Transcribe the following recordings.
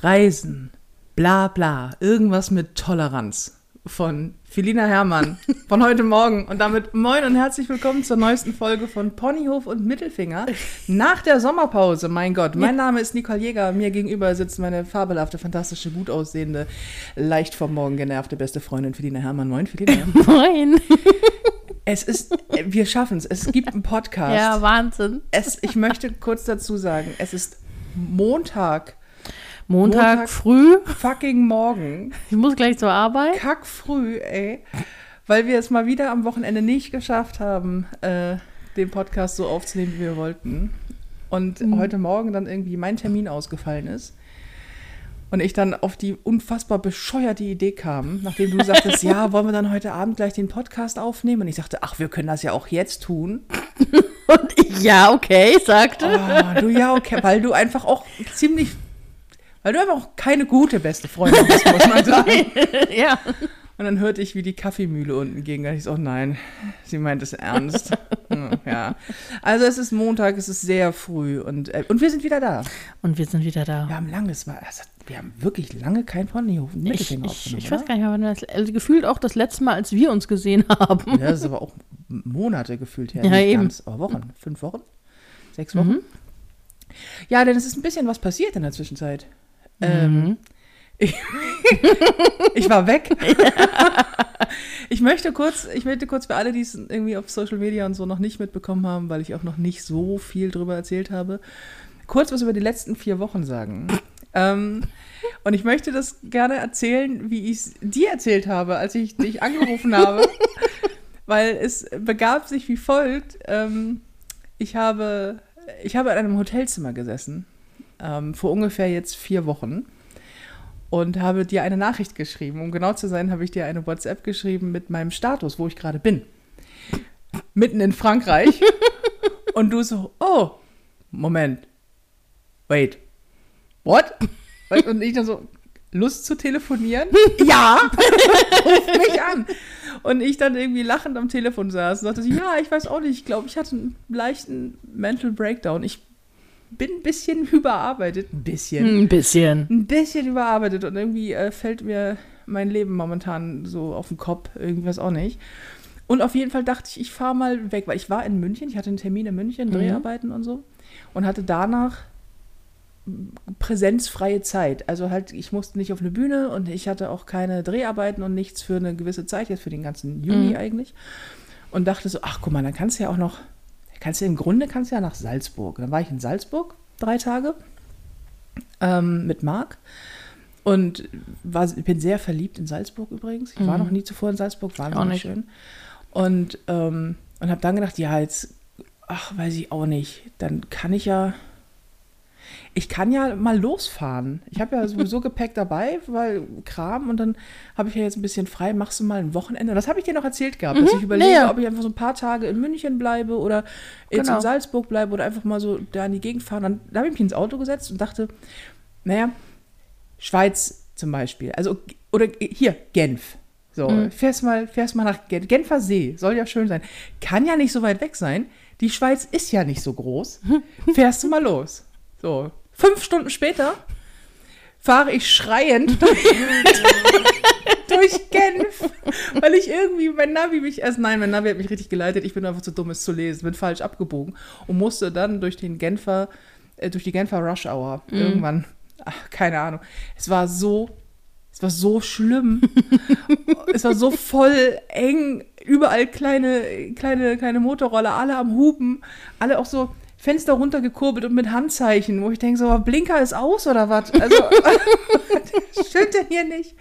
Reisen, bla bla, irgendwas mit Toleranz von Felina Herrmann von heute Morgen. Und damit moin und herzlich willkommen zur neuesten Folge von Ponyhof und Mittelfinger. Nach der Sommerpause, mein Gott. Mein Name ist Nicole Jäger. Mir gegenüber sitzt meine fabelhafte, fantastische, gut aussehende, leicht vom Morgen genervte beste Freundin Felina Herrmann. Moin, Felina. Moin. Es ist, wir schaffen es. Es gibt einen Podcast. Ja, Wahnsinn. Es, ich möchte kurz dazu sagen, es ist Montag. Montag, Montag früh. Fucking morgen. Ich muss gleich zur Arbeit. Kack früh, ey. Weil wir es mal wieder am Wochenende nicht geschafft haben, äh, den Podcast so aufzunehmen, wie wir wollten. Und Mhm. heute Morgen dann irgendwie mein Termin ausgefallen ist. Und ich dann auf die unfassbar bescheuerte Idee kam, nachdem du sagtest, ja, wollen wir dann heute Abend gleich den Podcast aufnehmen? Und ich sagte, ach, wir können das ja auch jetzt tun. Und ich, ja, okay, sagte. Oh, du ja, okay, weil du einfach auch ziemlich, weil du einfach auch keine gute beste Freundin bist, muss man sagen. ja. Und dann hörte ich, wie die Kaffeemühle unten ging. Da ich so, oh nein, sie meint es ernst. Hm, ja. Also es ist Montag, es ist sehr früh und, äh, und wir sind wieder da. Und wir sind wieder da. Wir haben lange, es war, es hat, wir haben wirklich lange kein Ponyhof ich, Mittelfinger ich, aufgenommen, ich weiß gar nicht mehr, wann das, also gefühlt auch das letzte Mal, als wir uns gesehen haben. Ja, das ist aber auch Monate gefühlt her. Ja, nicht eben. Ganz, aber Wochen. Fünf Wochen? Sechs Wochen? Ja, denn es ist ein bisschen was passiert in der Zwischenzeit. Ähm, ich, ich war weg. ich möchte kurz, ich möchte kurz für alle, die es irgendwie auf Social Media und so noch nicht mitbekommen haben, weil ich auch noch nicht so viel drüber erzählt habe, kurz was über die letzten vier Wochen sagen. Ähm, und ich möchte das gerne erzählen, wie ich es dir erzählt habe, als ich dich angerufen habe. Weil es begab sich wie folgt. Ähm, ich, habe, ich habe in einem Hotelzimmer gesessen, ähm, vor ungefähr jetzt vier Wochen. Und habe dir eine Nachricht geschrieben. Um genau zu sein, habe ich dir eine WhatsApp geschrieben mit meinem Status, wo ich gerade bin. Mitten in Frankreich. Und du so, oh, Moment. Wait. What? Und ich dann so, Lust zu telefonieren? ja! Ruf mich an! Und ich dann irgendwie lachend am Telefon saß und sagte, ja, ich weiß auch nicht, ich glaube, ich hatte einen leichten Mental Breakdown. Ich bin ein bisschen überarbeitet. Ein bisschen. Ein bisschen. Ein bisschen überarbeitet und irgendwie äh, fällt mir mein Leben momentan so auf den Kopf, irgendwas auch nicht. Und auf jeden Fall dachte ich, ich fahre mal weg, weil ich war in München, ich hatte einen Termin in München, Dreharbeiten und so und hatte danach präsenzfreie Zeit. Also halt, ich musste nicht auf eine Bühne und ich hatte auch keine Dreharbeiten und nichts für eine gewisse Zeit, jetzt für den ganzen Juni Mhm. eigentlich. Und dachte so, ach guck mal, dann kannst du ja auch noch, kannst du im Grunde kannst du ja nach Salzburg. Dann war ich in Salzburg drei Tage ähm, mit Marc und war, bin sehr verliebt in Salzburg übrigens. Ich war Mhm. noch nie zuvor in Salzburg, Auch wahnsinnig nicht. schön. Und, ähm, und habe dann gedacht, ja, jetzt, ach, weiß ich auch nicht, dann kann ich ja, ich kann ja mal losfahren. Ich habe ja sowieso Gepäck dabei, weil Kram und dann habe ich ja jetzt ein bisschen frei, machst du mal ein Wochenende. Das habe ich dir noch erzählt gehabt, dass Mhm, ich überlege, ja. ob ich einfach so ein paar Tage in München bleibe oder jetzt Genau. in Salzburg bleibe oder einfach mal so da in die Gegend fahren. Dann da habe ich mich ins Auto gesetzt und dachte, naja, Schweiz zum Beispiel, also oder hier, Genf. So, Mhm. fährst mal, fährst mal nach Gen Genfer See, soll ja schön sein. Kann ja nicht so weit weg sein. Die Schweiz ist ja nicht so groß. Fährst du mal los. So, fünf Stunden später fahre ich schreiend durch, durch Genf, weil ich irgendwie mein Navi mich erst, nein, mein Navi hat mich richtig geleitet. Ich bin einfach zu dumm, es zu lesen, bin falsch abgebogen und musste dann durch den Genfer, äh, durch die Genfer Rush Hour irgendwann, ach, keine Ahnung. Es war so, es war so schlimm. es war so voll eng, überall kleine, kleine, kleine Motorroller, alle am Hupen, alle auch so Fenster runtergekurbelt und mit Handzeichen, wo ich denke, so, Blinker ist aus oder was? Also, stimmt denn hier nicht?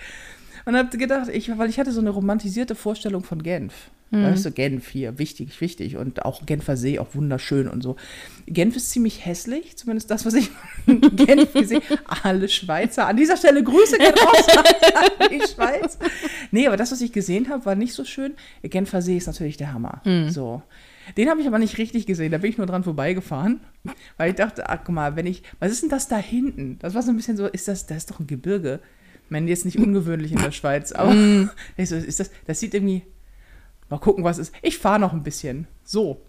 Und hab gedacht, ich, weil ich hatte so eine romantisierte Vorstellung von Genf. Weißt du, Genf hier, wichtig, wichtig. Und auch Genfer See, auch wunderschön und so. Genf ist ziemlich hässlich, zumindest das, was ich in Genf gesehen Alle Schweizer. An dieser Stelle Grüße gehen raus an die Schweiz. Nee, aber das, was ich gesehen habe, war nicht so schön. Genfer See ist natürlich der Hammer. So. Den habe ich aber nicht richtig gesehen, da bin ich nur dran vorbeigefahren, weil ich dachte, ach guck mal, wenn ich, was ist denn das da hinten? Das war so ein bisschen so, ist das, das ist doch ein Gebirge. Ich meine, jetzt nicht ungewöhnlich in der Schweiz, aber ich so, ist das, das sieht irgendwie, mal gucken, was ist. Ich fahre noch ein bisschen. So,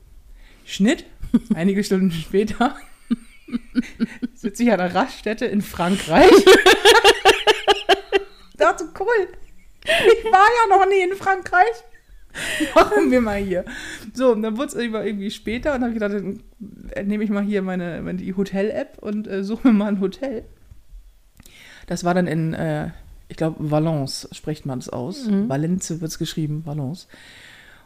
Schnitt, einige Stunden später, Sitze ich an einer Raststätte in Frankreich. dachte, cool. Ich war ja noch nie in Frankreich. Machen wir mal hier. So, und dann wurde es irgendwie später und dann habe ich gedacht, dann nehme ich mal hier meine, meine die Hotel-App und äh, suche mir mal ein Hotel. Das war dann in, äh, ich glaube, Valence spricht man es aus. Mhm. Valence wird es geschrieben, Valence.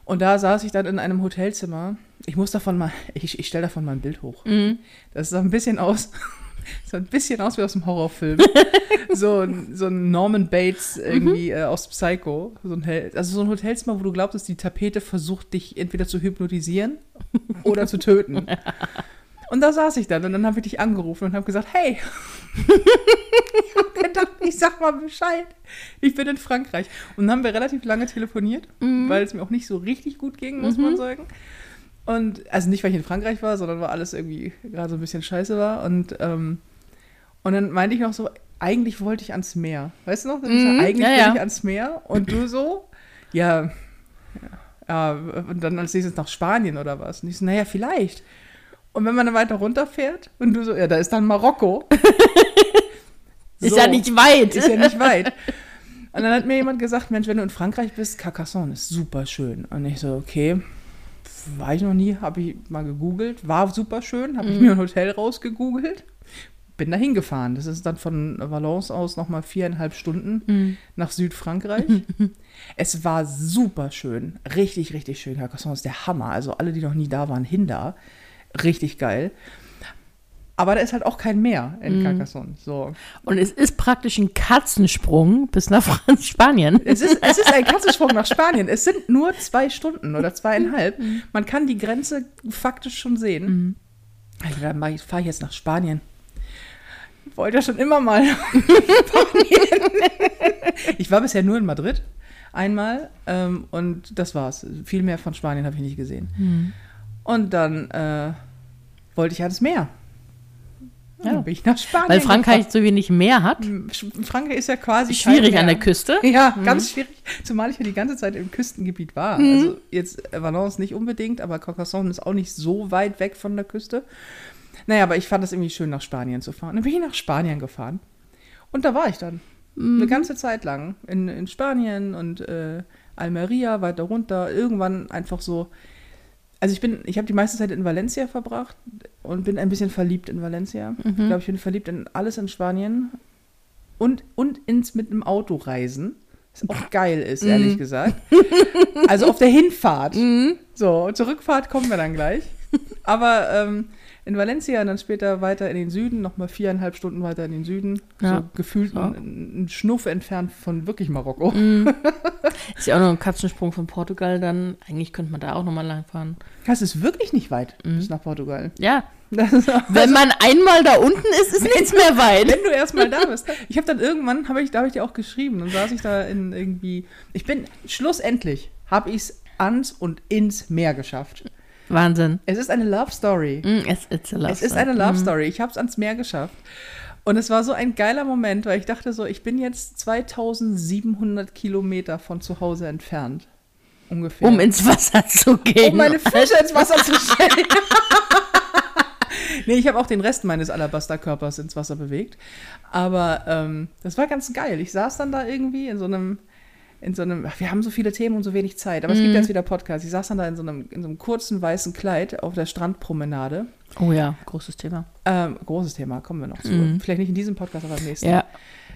Und da saß ich dann in einem Hotelzimmer. Ich muss davon mal, ich, ich stelle davon mal ein Bild hoch. Mhm. Das sah ein bisschen aus, sah ein bisschen aus wie aus einem Horrorfilm. so, so ein Norman Bates irgendwie mhm. äh, aus Psycho. So ein, also so ein Hotelzimmer, wo du glaubst, dass die Tapete versucht, dich entweder zu hypnotisieren oder zu töten. Und da saß ich dann und dann habe ich dich angerufen und habe gesagt, hey, ich habe gedacht, ich sag mal Bescheid. Ich bin in Frankreich. Und dann haben wir relativ lange telefoniert, mhm. weil es mir auch nicht so richtig gut ging, muss mhm. man sagen. Und also nicht, weil ich in Frankreich war, sondern weil alles irgendwie gerade so ein bisschen scheiße war. Und, ähm, und dann meinte ich noch so, eigentlich wollte ich ans Meer. Weißt du noch? Mhm. Eigentlich ja, wollte ich ans Meer. Und du so, ja, ja, und dann als nächstes nach Spanien oder was. Und ich so, naja, vielleicht. Und wenn man dann weiter runterfährt und du so, ja, da ist dann Marokko. so, ist ja nicht weit. Ist ja nicht weit. Und dann hat mir jemand gesagt, Mensch, wenn du in Frankreich bist, Carcassonne ist super schön. Und ich so, okay, war ich noch nie, habe ich mal gegoogelt, war super schön, habe mhm. ich mir ein Hotel rausgegoogelt, bin da hingefahren. Das ist dann von Valence aus nochmal viereinhalb Stunden mhm. nach Südfrankreich. es war super schön, richtig, richtig schön. Carcassonne ist der Hammer. Also alle, die noch nie da waren, hin da richtig geil. Aber da ist halt auch kein Meer in mm. Carcassonne. So. Und es ist praktisch ein Katzensprung bis nach Spanien. Es ist, es ist ein Katzensprung nach Spanien. Es sind nur zwei Stunden oder zweieinhalb. Mm. Man kann die Grenze faktisch schon sehen. Mm. Also, dann fahre ich jetzt nach Spanien. Ich wollte ja schon immer mal ich war bisher nur in Madrid einmal ähm, und das war's. Viel mehr von Spanien habe ich nicht gesehen. Mhm. Und dann äh, wollte ich ans Meer. Ja. Dann bin ich nach Spanien. Weil Frankreich gefahren. so wenig Meer hat. Frankreich ist ja quasi. Schwierig an der Küste. Ja, mhm. ganz schwierig. Zumal ich ja die ganze Zeit im Küstengebiet war. Mhm. Also jetzt Valence nicht unbedingt, aber Carcassonne ist auch nicht so weit weg von der Küste. Naja, aber ich fand es irgendwie schön, nach Spanien zu fahren. Dann bin ich nach Spanien gefahren. Und da war ich dann. Mhm. Eine ganze Zeit lang. In, in Spanien und äh, Almeria, weiter runter. Irgendwann einfach so also ich bin, ich habe die meiste Zeit in Valencia verbracht und bin ein bisschen verliebt in Valencia. Mhm. Ich glaube, ich bin verliebt in alles in Spanien und, und ins mit einem Auto reisen. Was auch geil ist, ehrlich mhm. gesagt. Also auf der Hinfahrt. Mhm. So, zur Rückfahrt kommen wir dann gleich. Aber ähm, in Valencia und dann später weiter in den Süden, nochmal viereinhalb Stunden weiter in den Süden. Ja. So gefühlt ja. ein, ein, Schnuff entfernt von wirklich Marokko. Mm. Ist ja auch noch ein Katzensprung von Portugal dann. Eigentlich könnte man da auch nochmal langfahren. Das ist wirklich nicht weit mm. bis nach Portugal. Ja. Wenn man einmal da unten ist, ist nichts mehr weit. Wenn du erstmal da bist. Ich habe dann irgendwann, hab ich, da habe ich dir auch geschrieben, und saß ich da in irgendwie, ich bin, schlussendlich habe ich es ans und ins Meer geschafft. Wahnsinn. Es ist eine Love Story. Mm, es, it's a love es ist eine Love mm. Story. Ich habe es ans Meer geschafft. Und es war so ein geiler Moment, weil ich dachte so, ich bin jetzt 2700 Kilometer von zu Hause entfernt. Ungefähr. Um ins Wasser zu gehen. Um meine Füße ins Wasser zu stellen. nee, ich habe auch den Rest meines Alabasterkörpers ins Wasser bewegt. Aber ähm, das war ganz geil. Ich saß dann da irgendwie in so einem in so einem, wir haben so viele Themen und so wenig Zeit, aber mm. es gibt mhm. jetzt wieder Podcasts. Ich saß dann da in so einem, in so einem kurzen weißen Kleid auf der Strandpromenade. Oh ja, großes Thema. Ähm, großes Thema, kommen wir noch zu. Mm. Vielleicht nicht in diesem Podcast, aber im nächsten. Ja.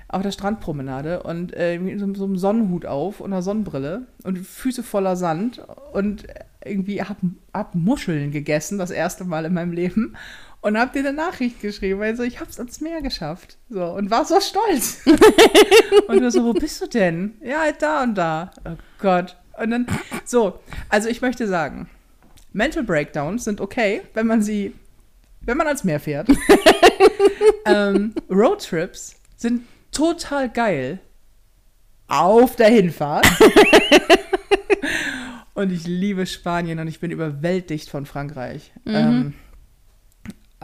Auf der Strandpromenade und äh, mit so, so, einem Sonnenhut auf und einer Sonnenbrille und Füße voller Sand und irgendwie hab, hab Muscheln gegessen, das erste Mal in meinem Leben und hab dir eine Nachricht geschrieben, weil so, ich hab's ans Meer geschafft. So, und war so stolz. und du so, wo bist du denn? Ja, halt da und da. Oh Gott. Und dann, so, also ich möchte sagen, Mental Breakdowns sind okay, wenn man sie, wenn man ans Meer fährt. ähm, Roadtrips sind total geil auf der Hinfahrt. und ich liebe Spanien und ich bin überwältigt von Frankreich. Mhm. Ähm,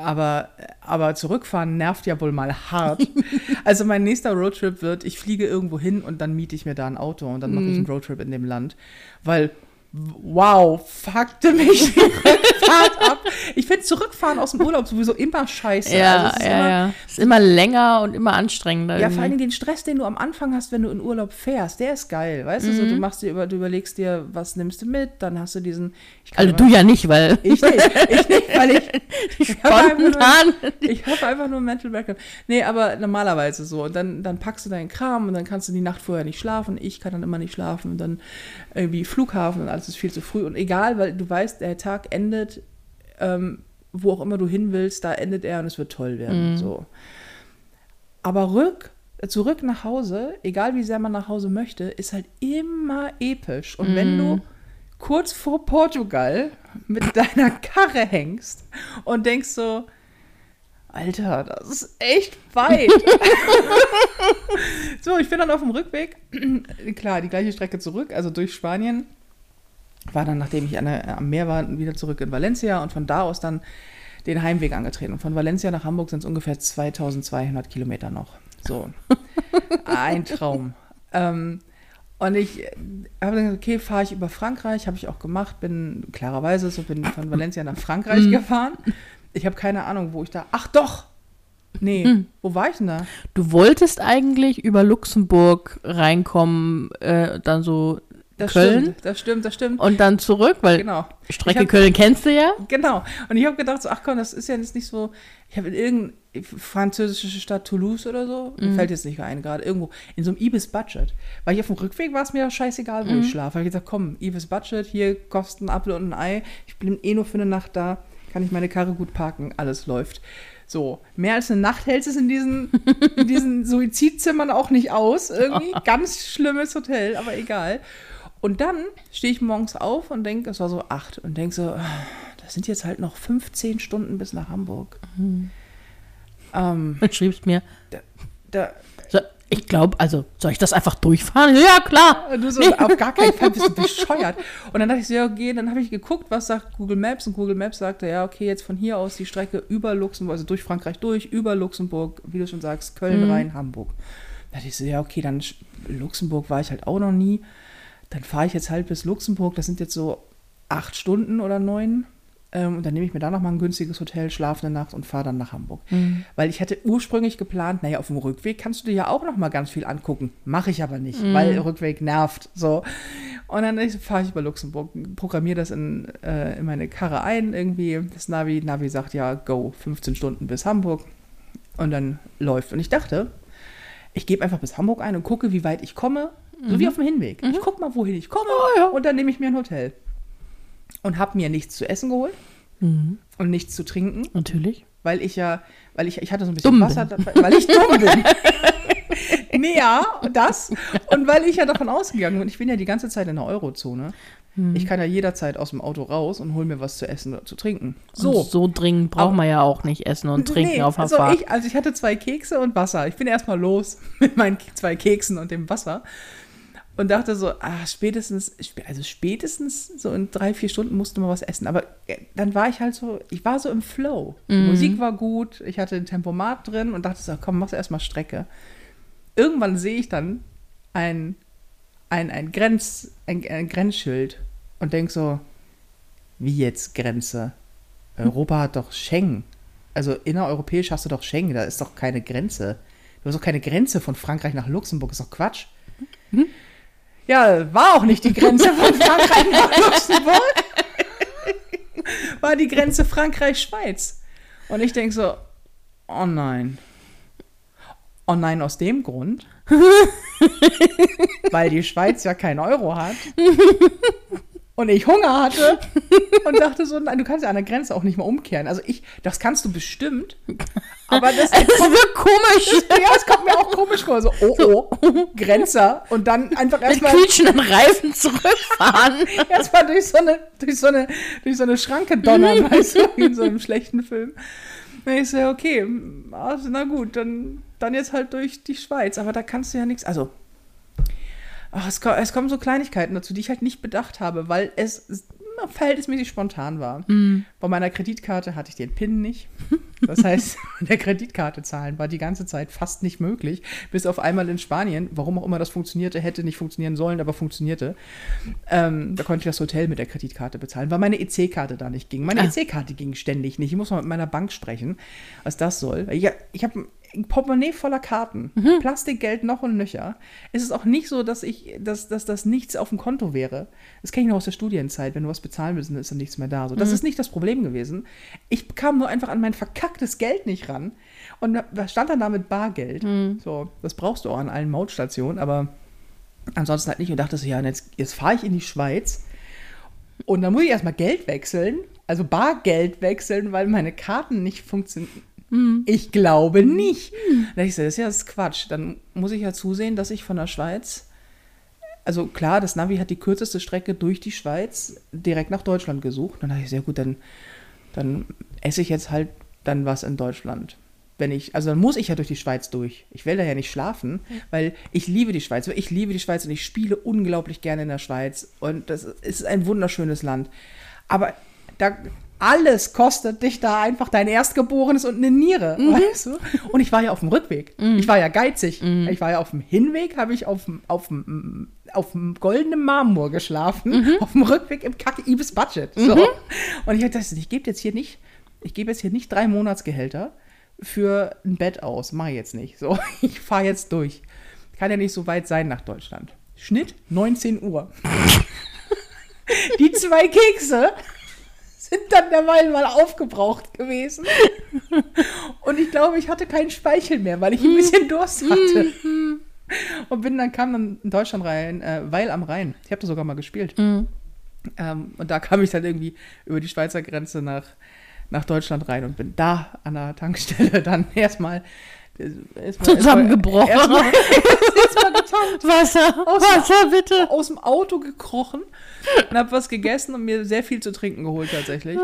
aber, aber zurückfahren nervt ja wohl mal hart. also mein nächster Roadtrip wird, ich fliege irgendwo hin und dann miete ich mir da ein Auto und dann mache ich einen mhm. Roadtrip in dem Land. Weil wow, fuckte mich die Rückfahrt ab. Ich finde Zurückfahren aus dem Urlaub sowieso immer scheiße. Ja, Also es ist ja, immer, ja. Ist immer länger und immer anstrengender. Ja, vor irgendwie. allem den Stress, den du am Anfang hast, wenn du in Urlaub fährst, der ist geil. Weißt du, so, Mhm. du machst dir über, du überlegst dir, was nimmst du mit, dann hast du diesen. Also du ja nicht, weil Ich nicht, ich nicht, weil ich. ich hab einfach nur- spontan. Ich habe einfach nur Mental Breakdown. Nee, aber normalerweise so. Und dann, dann packst du deinen Kram und dann kannst du die Nacht vorher nicht schlafen. Ich kann dann immer nicht schlafen. Und dann irgendwie Flughafen und alles ist viel zu früh. Und egal, weil du weißt, der Tag endet, ähm, wo auch immer du hin willst, da endet er und es wird toll werden. So. Aber rück, zurück nach Hause, egal wie sehr man nach Hause möchte, ist halt immer episch. Und wenn du kurz vor Portugal mit deiner Karre hängst und denkst so, Alter, das ist echt weit. so, ich bin dann auf dem Rückweg, klar, die gleiche Strecke zurück, also durch Spanien. War dann, nachdem ich der, am Meer war, wieder zurück in Valencia und von da aus dann den Heimweg angetreten. Und von Valencia nach Hamburg sind es ungefähr 2200 Kilometer noch. So, ein Traum. Ähm, und ich habe dann gesagt, okay, fahre ich über Frankreich, habe ich auch gemacht, bin klarerweise so bin von Valencia nach Frankreich gefahren. Ich habe keine Ahnung, wo ich da. Ach doch! Nee, wo war ich denn da? Du wolltest eigentlich über Luxemburg reinkommen, äh, dann so Das Köln stimmt, das stimmt, das stimmt. und dann zurück, weil Genau. Strecke hab- Köln kennst du ja. Genau. Und ich habe gedacht, so, ach komm, das ist ja jetzt nicht so. Ich habe in irgendeine französische Stadt Toulouse oder so, mir fällt jetzt nicht ein, gerade irgendwo, in so einem Ibis-Budget. Weil ich auf dem Rückweg war es mir scheißegal, wo ich schlafe. Habe ich gesagt, komm, Ibis-Budget, hier kostet ein Apfel und ein Ei. Ich bin eh nur für eine Nacht da, kann ich meine Karre gut parken, alles läuft. So, mehr als eine Nacht hält es in diesen, in diesen Suizidzimmern auch nicht aus. Irgendwie ganz schlimmes Hotel, aber egal. Und dann stehe ich morgens auf und denke, es war so acht, und denke so, ah, das sind jetzt halt noch 15 Stunden bis nach Hamburg. Ähm, Dann schriebst mir, da, so, ich glaube, also soll ich das einfach durchfahren? Ja, klar. Und du so, auf gar keinen Fall bist du bescheuert. Und dann dachte ich so, ja, okay, dann habe ich geguckt, was sagt Google Maps. Und Google Maps sagte, ja, okay, jetzt von hier aus die Strecke über Luxemburg, also durch Frankreich durch, über Luxemburg, wie du schon sagst, Köln, Rhein, Hamburg. Da dachte ich so, ja, okay, dann Luxemburg war ich halt auch noch nie. Dann fahre ich jetzt halt bis Luxemburg, das sind jetzt so acht Stunden oder neun. Ähm, und dann nehme ich mir da nochmal ein günstiges Hotel, schlafe eine Nacht und fahre dann nach Hamburg. Weil ich hatte ursprünglich geplant, naja, auf dem Rückweg kannst du dir ja auch nochmal ganz viel angucken. Mache ich aber nicht, weil Rückweg nervt. So. Und dann fahre ich über Luxemburg, programmiere das in, äh, in meine Karre ein, irgendwie. Das Navi, Navi sagt ja, go, 15 Stunden bis Hamburg. Und dann läuft. Und ich dachte, ich gebe einfach bis Hamburg ein und gucke, wie weit ich komme. So wie auf dem Hinweg. Ich gucke mal, wohin ich komme. Und dann nehme ich mir ein Hotel. Und habe mir nichts zu essen geholt Mhm. und nichts zu trinken, Natürlich. weil ich ja, weil ich, ich hatte so ein bisschen Dumm Wasser, dabei, weil ich dumm bin. nee, ja, das. Und weil ich ja davon ausgegangen bin, ich bin ja die ganze Zeit in der Eurozone. Ich kann ja jederzeit aus dem Auto raus und hol mir was zu essen oder zu trinken. So, so dringend braucht man ja auch nicht essen und trinken Nee, auf der also Fahrt. Ich, also ich hatte zwei Kekse und Wasser. Ich bin erstmal los mit meinen zwei Keksen und dem Wasser. Und dachte so, ah, spätestens, sp- also spätestens so in drei, vier Stunden musste man was essen. Aber äh, dann war ich halt so, ich war so im Flow. Die Mhm. Musik war gut, ich hatte ein Tempomat drin und dachte so, komm, machst erstmal Strecke. Irgendwann sehe ich dann ein, ein, ein, Grenz, ein, ein Grenzschild und denke so, wie jetzt Grenze? Europa hat doch Schengen. Also innereuropäisch hast du doch Schengen, da ist doch keine Grenze. Du hast doch keine Grenze von Frankreich nach Luxemburg, ist doch Quatsch. Ja, war auch nicht die Grenze von Frankreich nach Luxemburg. War die Grenze Frankreich-Schweiz. Und ich denke so, oh nein. Oh nein, aus dem Grund, weil die Schweiz ja keinen Euro hat und ich Hunger hatte und dachte so, nein, du kannst ja an der Grenze auch nicht mal umkehren. Also ich, das kannst du bestimmt, aber das, Es wird komisch. ja, es kommt mir auch komisch vor, so, oh, oh, Grenzer und dann einfach Mit erstmal quietschenden Reifen zurückfahren. erstmal durch so eine, durch so eine, durch so eine Schranke donnern, weißt du, wie in so einem schlechten Film. Und ich so, okay, also, na gut, dann, dann jetzt halt durch die Schweiz, aber da kannst du ja nichts, also, ach, es, es kommen so Kleinigkeiten dazu, die ich halt nicht bedacht habe, weil es verhältnismäßig spontan war. Mhm. Bei meiner Kreditkarte hatte ich den PIN nicht. Das heißt, mit der Kreditkarte zahlen war die ganze Zeit fast nicht möglich. Bis auf einmal in Spanien, warum auch immer das funktionierte, hätte nicht funktionieren sollen, aber funktionierte. Ähm, da konnte ich das Hotel mit der Kreditkarte bezahlen, weil meine EC-Karte da nicht ging. Meine Ah. EC-Karte ging ständig nicht. Ich muss mal mit meiner Bank sprechen, was das soll. Ich, ich habe Portemonnaie voller Karten, Mhm. Plastikgeld noch und nöcher. Es ist auch nicht so, dass ich, dass, dass das nichts auf dem Konto wäre. Das kenne ich noch aus der Studienzeit. Wenn du was bezahlen willst, dann ist dann nichts mehr da. So, Mhm. das ist nicht das Problem gewesen. Ich kam nur einfach an mein verkacktes Geld nicht ran. Und da- stand dann da mit Bargeld. Mhm. So, das brauchst du auch an allen Mautstationen, aber ansonsten halt nicht. Und dachte so, ja, jetzt, jetzt fahre ich in die Schweiz. Und dann muss ich erstmal Geld wechseln, also Bargeld wechseln, weil meine Karten nicht funktionieren. Ich glaube nicht. Da ich so, das ist ja das Quatsch. Dann muss ich ja zusehen, dass ich von der Schweiz, also klar, das Navi hat die kürzeste Strecke durch die Schweiz direkt nach Deutschland gesucht. Dann dachte ich, sehr gut, dann, dann esse ich jetzt halt dann was in Deutschland. Wenn ich, also dann muss ich ja durch die Schweiz durch. Ich will da ja nicht schlafen, weil ich liebe die Schweiz. Ich liebe die Schweiz und ich spiele unglaublich gerne in der Schweiz. Und das ist ein wunderschönes Land. Aber da, alles kostet dich da einfach dein Erstgeborenes und eine Niere, weißt du? Und ich war ja auf dem Rückweg. Ich war ja geizig. Ich war ja auf dem Hinweg, habe ich auf dem, auf dem, auf dem goldenen Marmor geschlafen. Auf dem Rückweg im kacke Ibis Budget. So. Und ich dachte, ich gebe jetzt hier nicht, ich gebe jetzt hier nicht drei Monatsgehälter für ein Bett aus. Mache ich jetzt nicht. So, ich fahre jetzt durch. Kann ja nicht so weit sein nach Deutschland. Schnitt 19 Uhr. Die zwei Kekse sind dann derweil mal aufgebraucht gewesen. Und ich glaube, ich hatte keinen Speichel mehr, weil ich ein bisschen Durst hatte. Und bin dann, kam dann in Deutschland rein, äh, Weil am Rhein. Ich habe da sogar mal gespielt. Mhm. Ähm, und da kam ich dann irgendwie über die Schweizer Grenze nach, nach Deutschland rein und bin da an der Tankstelle dann erstmal erstmal- Zusammengebrochen. Erstmal, erstmal getankt Wasser, Aus- Wasser, bitte. aus dem Auto gekrochen und habe was gegessen und mir sehr viel zu trinken geholt tatsächlich.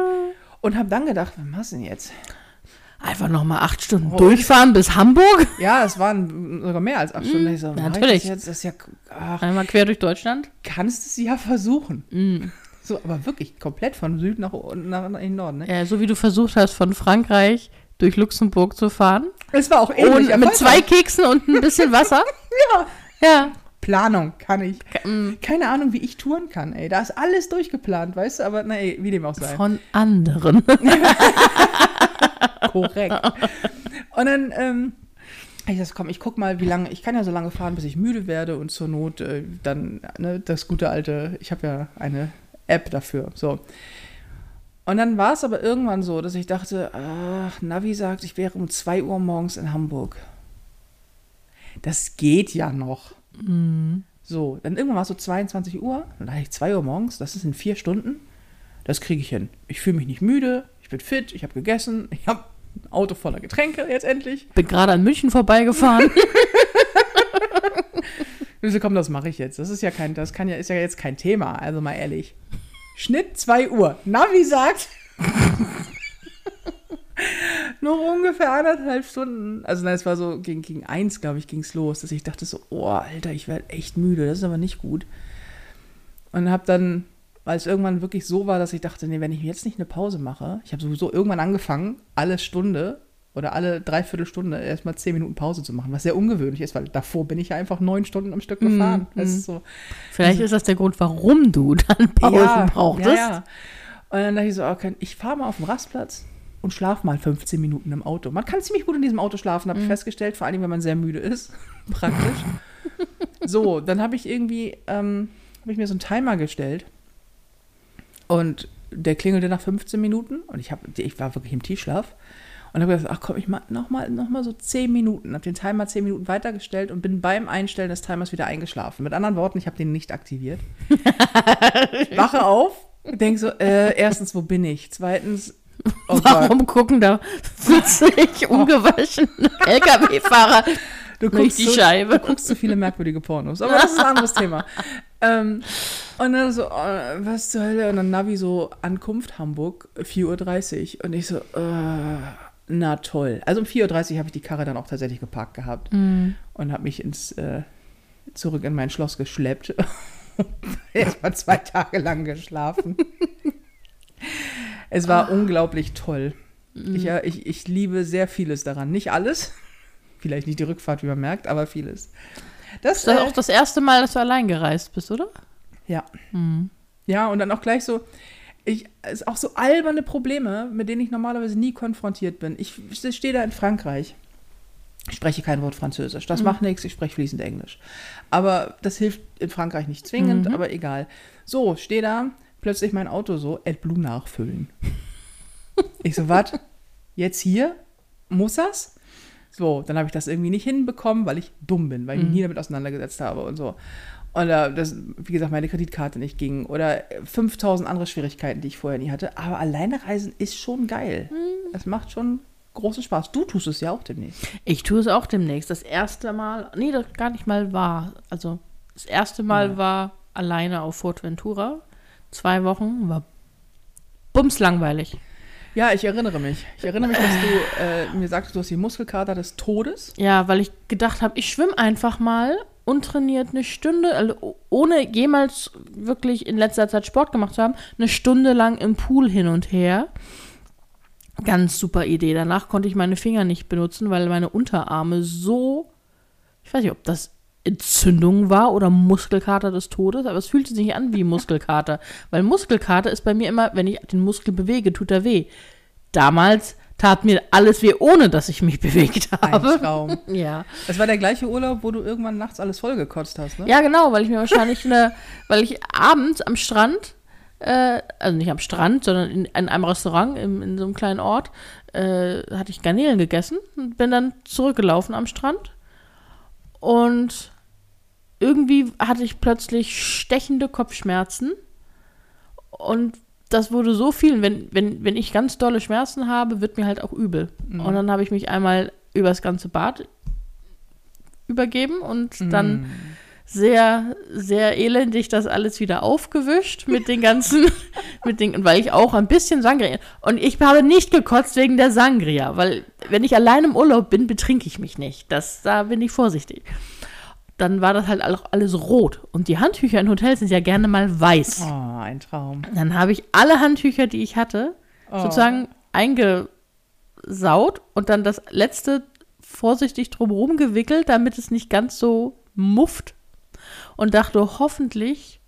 Und habe dann gedacht, was machst du denn jetzt? Einfach nochmal acht Stunden Oh. durchfahren bis Hamburg. Ja, es waren sogar mehr als acht Stunden. Ich so, natürlich. Das, jetzt? das ja, ach, Einmal quer durch Deutschland. kannst du es ja versuchen. Mhm. So, aber wirklich komplett von Süden nach, nach, nach in den Norden. Ne? Ja, so wie du versucht hast, von Frankreich durch Luxemburg zu fahren. Es war auch Und ähnlich. mit zwei. Keksen und ein bisschen Wasser. Ja. Ja. Planung kann ich. mm, Keine Ahnung, wie ich touren kann, ey. Da ist alles durchgeplant, weißt du? Aber na, ey, wie dem auch sei. Von anderen. Korrekt. Und dann, ähm, ich das, komm, ich guck mal, wie lange, ich kann ja so lange fahren, bis ich müde werde und zur Not äh, dann, ne, das gute alte, ich habe ja eine App dafür, so. Und dann war es aber irgendwann so, dass ich dachte, ach, Navi sagt, ich wäre um 2 Uhr morgens in Hamburg. Das geht ja noch. So, dann irgendwann war es so 22 Uhr, dann dachte ich 2 Uhr morgens, das ist in vier Stunden. Das kriege ich hin. Ich fühle mich nicht müde, ich bin fit, ich habe gegessen, ich habe ein Auto voller Getränke jetzt endlich. Bin gerade an München vorbeigefahren. Und so, komm, das mache ich jetzt. Das ist ja kein, das kann ja, ist ja jetzt kein Thema, also mal ehrlich. Schnitt 2 Uhr. Navi sagt. noch ungefähr anderthalb Stunden. Also nein, es war so gegen, gegen eins, glaube ich, ging es los, dass ich dachte so, oh, Alter, ich werde echt müde, das ist aber nicht gut. Und habe dann, weil es irgendwann wirklich so war, dass ich dachte, nee, wenn ich jetzt nicht eine Pause mache, ich habe sowieso irgendwann angefangen, alle Stunde oder alle Dreiviertelstunde erstmal zehn Minuten Pause zu machen, was sehr ungewöhnlich ist, weil davor bin ich ja einfach neun Stunden am Stück gefahren. Das ist so, Vielleicht ist das der Grund, warum du dann Pausen brauchtest. ja, ja. Und dann dachte ich so, okay, ich fahre mal auf den Rastplatz und schlafe mal 15 Minuten im Auto. Man kann ziemlich gut in diesem Auto schlafen, Mhm. habe ich festgestellt, vor allem, wenn man sehr müde ist. Praktisch. so, dann habe ich irgendwie, ähm, habe ich mir so einen Timer gestellt und der klingelte nach 15 Minuten und ich, hab, ich war wirklich im Tiefschlaf und habe gesagt, ach komm, ich mach noch mal, noch mal so 10 Minuten. Habe den Timer 10 Minuten weitergestellt und bin beim Einstellen des Timers wieder eingeschlafen. Mit anderen Worten, ich habe den nicht aktiviert. Wache auf, denke so, äh, erstens, wo bin ich? Zweitens, oh Gott, Warum gucken da 40 ungewaschene LKW-Fahrer du durch guckst, die so, Scheibe? du guckst zu viele merkwürdige Pornos. Aber das ist ein anderes Thema. Ähm, und dann so, äh, was zur Hölle? Und dann Navi so, Ankunft Hamburg, 4.30 Uhr. Und ich so, äh, na toll. Also um 4.30 Uhr habe ich die Karre dann auch tatsächlich geparkt gehabt. Mhm. und habe mich ins äh, zurück in mein Schloss geschleppt. Erst mal zwei Tage lang geschlafen. Es war unglaublich toll. Ich, ja, ich, ich liebe sehr vieles daran. Nicht alles. Vielleicht nicht die Rückfahrt, wie man merkt, aber vieles. Das ist doch äh, auch das erste Mal, dass du allein gereist bist, oder? Ja. Ja, und dann auch gleich so, ich, ist auch so alberne Probleme, mit denen ich normalerweise nie konfrontiert bin. Ich stehe da in Frankreich. Ich spreche kein Wort Französisch. Das macht nichts, ich spreche fließend Englisch. Aber das hilft in Frankreich nicht zwingend, aber egal. So, stehe da, plötzlich mein Auto so, AdBlue nachfüllen. ich so, was? Jetzt hier? Muss das? So, dann habe ich das irgendwie nicht hinbekommen, weil ich dumm bin, weil ich mich nie damit auseinandergesetzt habe und so. Oder das, wie gesagt, meine Kreditkarte nicht ging. Oder 5000 andere Schwierigkeiten, die ich vorher nie hatte. Aber alleine reisen ist schon geil. Es macht schon großen Spaß. Du tust es ja auch demnächst. Ich tue es auch demnächst. Das erste Mal, nee, das gar nicht mal war. Also, das erste Mal Ja. war alleine auf Fortventura. Zwei Wochen, war bums langweilig. Ja, ich erinnere mich. Ich erinnere mich, dass du äh, mir sagtest, du hast die Muskelkater des Todes. Ja, weil ich gedacht habe, ich schwimme einfach mal untrainiert eine Stunde, also ohne jemals wirklich in letzter Zeit Sport gemacht zu haben, eine Stunde lang im Pool hin und her. Ganz super Idee. Danach konnte ich meine Finger nicht benutzen, weil meine Unterarme so, ich weiß nicht, ob das Entzündung war oder Muskelkater des Todes, aber es fühlte sich nicht an wie Muskelkater, weil Muskelkater ist bei mir immer, wenn ich den Muskel bewege, tut er weh. Damals tat mir alles weh, ohne dass ich mich bewegt Ein habe. Traum. Ja. Das war der gleiche Urlaub, wo du irgendwann nachts alles vollgekotzt hast, ne? Ja, genau, weil ich mir wahrscheinlich eine, weil ich abends am Strand, äh, also nicht am Strand, sondern in, in einem Restaurant im, in so einem kleinen Ort, äh, hatte ich Garnelen gegessen und bin dann zurückgelaufen am Strand. Und irgendwie hatte ich plötzlich stechende Kopfschmerzen. Und das wurde so viel. Wenn, wenn, wenn ich ganz dolle Schmerzen habe, wird mir halt auch übel. Und dann habe ich mich einmal übers ganze Bad übergeben und dann sehr, sehr elendig das alles wieder aufgewischt mit den ganzen, mit den, weil ich auch ein bisschen Sangria. Und ich habe nicht gekotzt wegen der Sangria, weil wenn ich allein im Urlaub bin, betrinke ich mich nicht. Das, da bin ich vorsichtig. Dann war das halt auch alles rot. Und die Handtücher in Hotels sind ja gerne mal weiß. Oh, ein Traum. Dann habe ich alle Handtücher, die ich hatte, Oh. sozusagen eingesaut und dann das letzte vorsichtig drumherum gewickelt, damit es nicht ganz so mufft. Und dachte, hoffentlich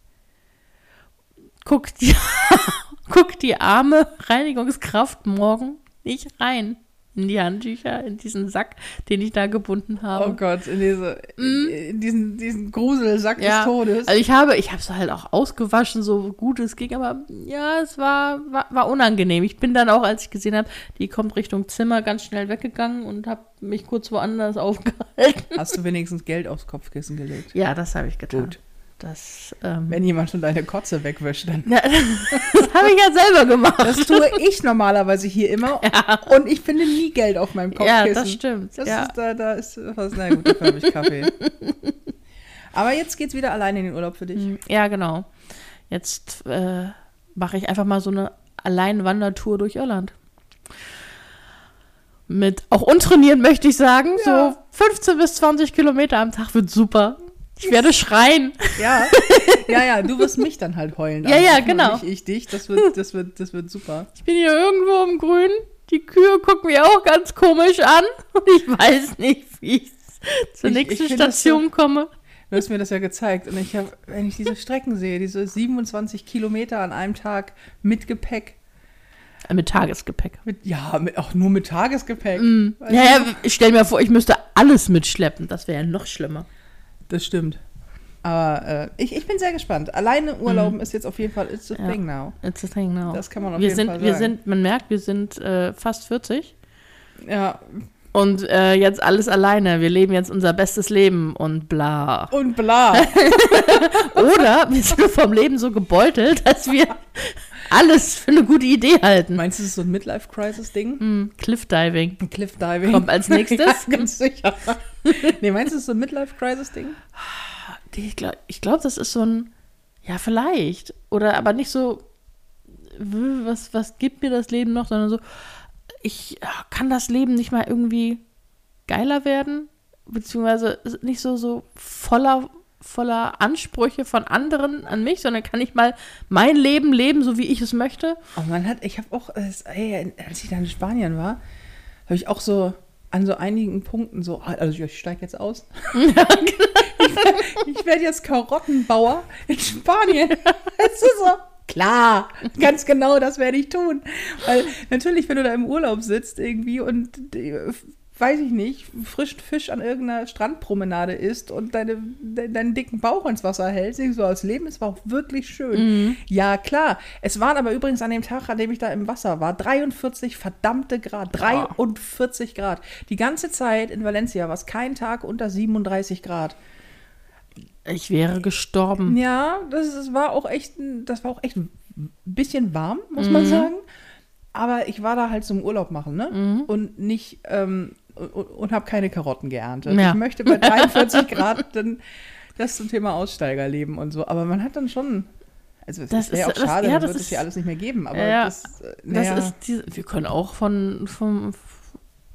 guckt die, guckt die arme Reinigungskraft morgen nicht rein in die Handtücher, in diesen Sack, den ich da gebunden habe. Oh Gott, in, diese, in diesen, diesen Gruselsack des Todes. Also ich habe, ich habe es halt auch ausgewaschen, so gut es ging, aber ja, es war, war, war unangenehm. Ich bin dann auch, als ich gesehen habe, die kommt Richtung Zimmer, ganz schnell weggegangen und habe mich kurz woanders aufgehalten. Hast du wenigstens Geld aufs Kopfkissen gelegt? Ja, das habe ich getan. Gut. Das, ähm, Wenn jemand schon deine Kotze wegwäscht, dann. ja, das habe ich ja selber gemacht. Das tue ich normalerweise hier immer. Und ich finde nie Geld auf meinem ja, Kopfkissen. das stimmt. Das ja. ist, da, da ist was, na gut, dafür habe ich Kaffee. Aber jetzt geht's wieder alleine in den Urlaub für dich. ja, genau. Jetzt äh, mache ich einfach mal so eine Alleinwandertour durch Irland. Mit auch untrainiert möchte ich sagen. Ja. So 15 bis 20 Kilometer am Tag wird super. Ich werde schreien. Ja, ja, ja, du wirst mich dann halt heulen. Ja, ja, und genau. Nicht ich dich. Das wird, das wird, das wird super. Ich bin hier irgendwo im Grün. Die Kühe gucken mich auch ganz komisch an. Und ich weiß nicht, wie ich zur Ich- nächsten ich Station komme. Du hast mir das ja gezeigt. Und ich habe, wenn ich diese Strecken sehe, diese 27 Kilometer an einem Tag mit Gepäck. Äh, Mit Tagesgepäck. Mit, ja, mit, auch nur mit Tagesgepäck. Mm. Weißt Ja, ja, ich stelle mir vor, ich müsste alles mitschleppen. Das wäre ja noch schlimmer. Das stimmt. Aber äh, ich, ich bin sehr gespannt. Alleine Urlauben ist jetzt auf jeden Fall it's a Mhm. Ja. thing now. It's a thing now. Das kann man auf wir jeden sind, Fall Wir sagen. sind, man merkt, wir sind äh, fast 40 Ja, und äh, jetzt alles alleine. Wir leben jetzt unser bestes Leben und bla. und bla. Oder wir sind vom Leben so gebeutelt, dass wir alles für eine gute Idee halten. Meinst du, das ist so ein Midlife-Crisis-Ding? Hm, Cliffdiving Ein Cliff-Diving? kommt als nächstes. ja, ganz sicher. nee, meinst du, das ist so ein Midlife-Crisis-Ding? Ich glaube, ich glaub, das ist so ein, ja, vielleicht. Oder aber nicht so, was, was gibt mir das Leben noch, sondern so, ich ja, kann das Leben nicht mal irgendwie geiler werden, beziehungsweise nicht so, so voller voller Ansprüche von anderen an mich, sondern kann ich mal mein Leben leben, so wie ich es möchte. Oh, man hat, ich habe auch, äh, ey, als ich da in Spanien war, habe ich auch so an so einigen Punkten so, ah, also ich steige jetzt aus. ich werde jetzt Karottenbauer in Spanien. Es ist so, klar, ganz genau, das werde ich tun. Weil natürlich, wenn du da im Urlaub sitzt irgendwie und weiß ich nicht, frischen Fisch an irgendeiner Strandpromenade isst und deine, de, deinen dicken Bauch ins Wasser hältst, so als Leben, es war auch wirklich schön. Ja, klar. Es waren aber übrigens an dem Tag, an dem ich da im Wasser war, 43 verdammte Grad. 43 Grad. Die ganze Zeit in Valencia war es kein Tag unter 37 Grad. Ich wäre gestorben. Ja, das, das war auch echt, ein- das war auch echt ein bisschen warm, muss man sagen. Aber ich war da halt zum Urlaub machen, ne? Und nicht ähm, und, und habe keine Karotten geerntet. Ja. Ich möchte bei 43 Grad dann das zum Thema Aussteigerleben und so. Aber man hat dann schon, also es Das wäre auch ist- das- schade, ja, dann das wird es hier alles nicht mehr geben. Aber Ja, das, äh, Das naja, ist diese, wir können auch von, von,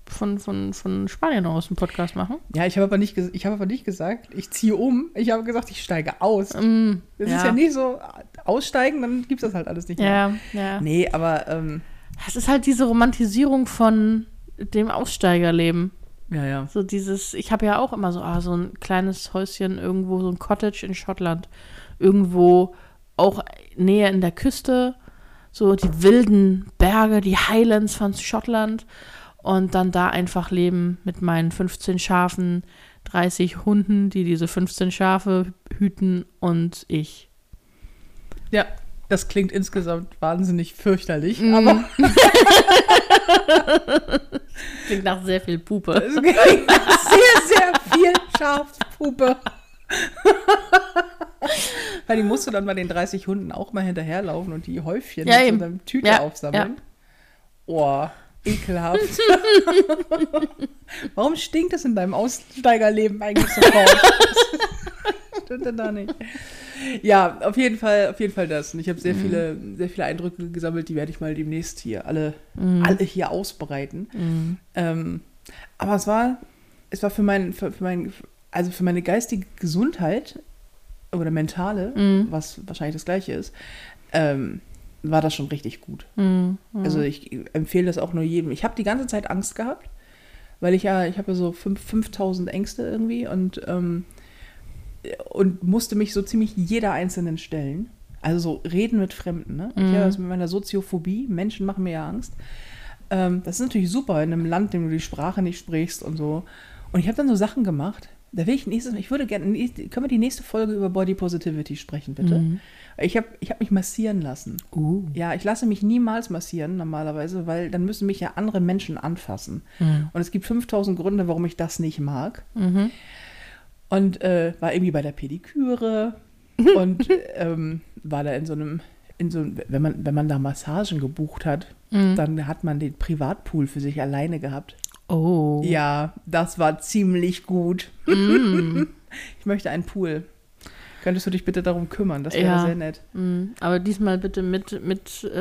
von, von, von Spanien aus einen Podcast machen. ja, ich habe aber nicht, ich habe aber nicht gesagt, ich ziehe um. Ich habe gesagt, ich steige aus. Mm, Das ja. ist ja nicht so aussteigen, dann gibt es das halt alles nicht mehr. Ja, ja. Nee, aber ähm, Es ist halt diese Romantisierung von dem Aussteigerleben. ja, ja. So dieses, ich habe ja auch immer so, ah, so ein kleines Häuschen irgendwo, so ein Cottage in Schottland. Irgendwo auch näher in der Küste, so die wilden Berge, die Highlands von Schottland. Und dann da einfach leben mit meinen 15 Schafen, 30 Hunden, die diese 15 Schafe hüten und ich. Ja, das klingt insgesamt wahnsinnig fürchterlich, Mhm. aber Klingt nach sehr viel Pupe. es klingt sehr, sehr viel Schafspuppe. Weil die musst du dann bei den 30 Hunden auch mal hinterherlaufen und die Häufchen Ja, mit so einer Tüte Ja, aufsammeln. Oh, ekelhaft. Warum stinkt es in deinem Aussteigerleben eigentlich sofort? Stimmt denn da nicht? Ja, auf jeden Fall, auf jeden Fall das. Und ich habe sehr viele, sehr viele Eindrücke gesammelt, die werde ich mal demnächst hier alle, alle hier ausbreiten. Ähm, aber es war, es war für mein, für, für mein, also für meine geistige Gesundheit oder mentale, was wahrscheinlich das gleiche ist, ähm, war das schon richtig gut. Mhm. Also ich empfehle das auch nur jedem. Ich habe die ganze Zeit Angst gehabt, weil ich ja, ich habe ja so fünf- 5000 Ängste irgendwie und, ähm, und musste mich so ziemlich jeder einzelnen stellen. Also so reden mit Fremden. Ne? Ich habe das mit meiner Soziophobie, Menschen machen mir ja Angst. Ähm, das ist natürlich super in einem Land, in dem du die Sprache nicht sprichst und so. Und ich habe dann so Sachen gemacht. Da will ich nächstes, ich würde gerne, können wir die nächste Folge über Body Positivity sprechen, bitte? Ich habe ich hab mich massieren lassen. Uh. Ja, ich lasse mich niemals massieren normalerweise, weil dann müssen mich ja andere Menschen anfassen. Und es gibt 5000 Gründe, warum ich das nicht mag. Und äh, war irgendwie bei der Pediküre und ähm, war da in so einem, in so einem, wenn man, wenn man da Massagen gebucht hat, dann hat man den Privatpool für sich alleine gehabt. Oh. Ja, das war ziemlich gut. ich möchte einen Pool. Könntest du dich bitte darum kümmern? Das wäre Ja. sehr nett. Mm, Aber diesmal bitte mit, mit äh,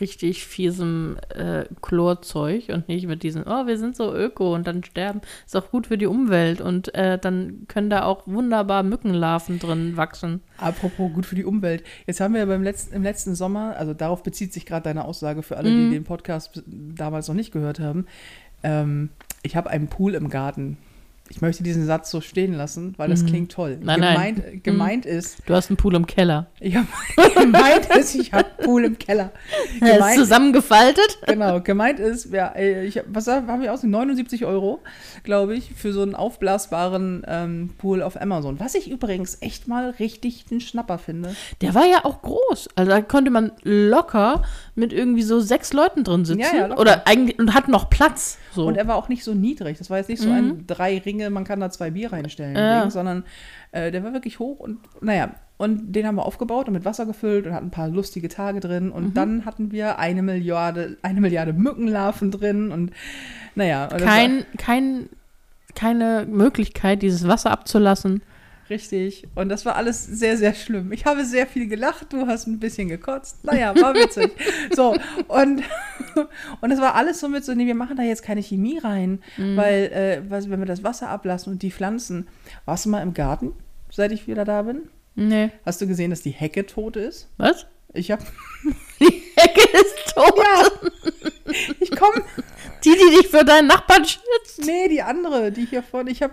richtig fiesem äh, Chlorzeug und nicht mit diesem, oh, wir sind so öko und dann sterben. Ist auch gut für die Umwelt und äh, dann können da auch wunderbar Mückenlarven drin wachsen. Apropos gut für die Umwelt. Jetzt haben wir beim letzten, im letzten Sommer, also darauf bezieht sich gerade deine Aussage für alle, Mhm. die den Podcast damals noch nicht gehört haben. Ähm, ich habe einen Pool im Garten. Ich möchte diesen Satz so stehen lassen, weil das klingt toll. Mhm. Nein, nein. gemeint, gemeint ist, Du hast einen Pool im Keller. ich hab, gemeint ist, ich habe Pool im Keller. Er ist Gemeint, zusammengefaltet. genau, gemeint ist, ja, ich was haben wir aus? 79 Euro, glaube ich, für so einen aufblasbaren ähm, Pool auf Amazon. Was ich übrigens echt mal richtig den Schnapper finde. Der war ja auch groß. Also da konnte man locker mit irgendwie so sechs Leuten drin sitzen. Ja, ja. Oder eigentlich und hat noch Platz. So. Und er war auch nicht so niedrig. Das war jetzt nicht so ein drei Ringe, man kann da zwei Bier reinstellen. Ja. Ding, sondern äh, der war wirklich hoch und naja. Und den haben wir aufgebaut und mit Wasser gefüllt und hatten ein paar lustige Tage drin. Und Mhm. dann hatten wir eine Milliarde, eine Milliarde Mückenlarven drin und naja. Und kein, kein, keine Möglichkeit, dieses Wasser abzulassen. Richtig. Und das war alles sehr, sehr schlimm. Ich habe sehr viel gelacht, du hast ein bisschen gekotzt. Naja, war witzig. so, und, und das war alles so mit so, nee, wir machen da jetzt keine Chemie rein, Mhm. weil, äh, was, wenn wir das Wasser ablassen und die Pflanzen. Warst du mal im Garten? seit ich wieder da bin? Nee. Hast du gesehen, dass die Hecke tot ist? Was? Ich hab. Die Hecke ist tot. Ja! Ich komme. Die, die dich für deinen Nachbarn schützt. Nee, die andere, die hier vorne. Ich hab.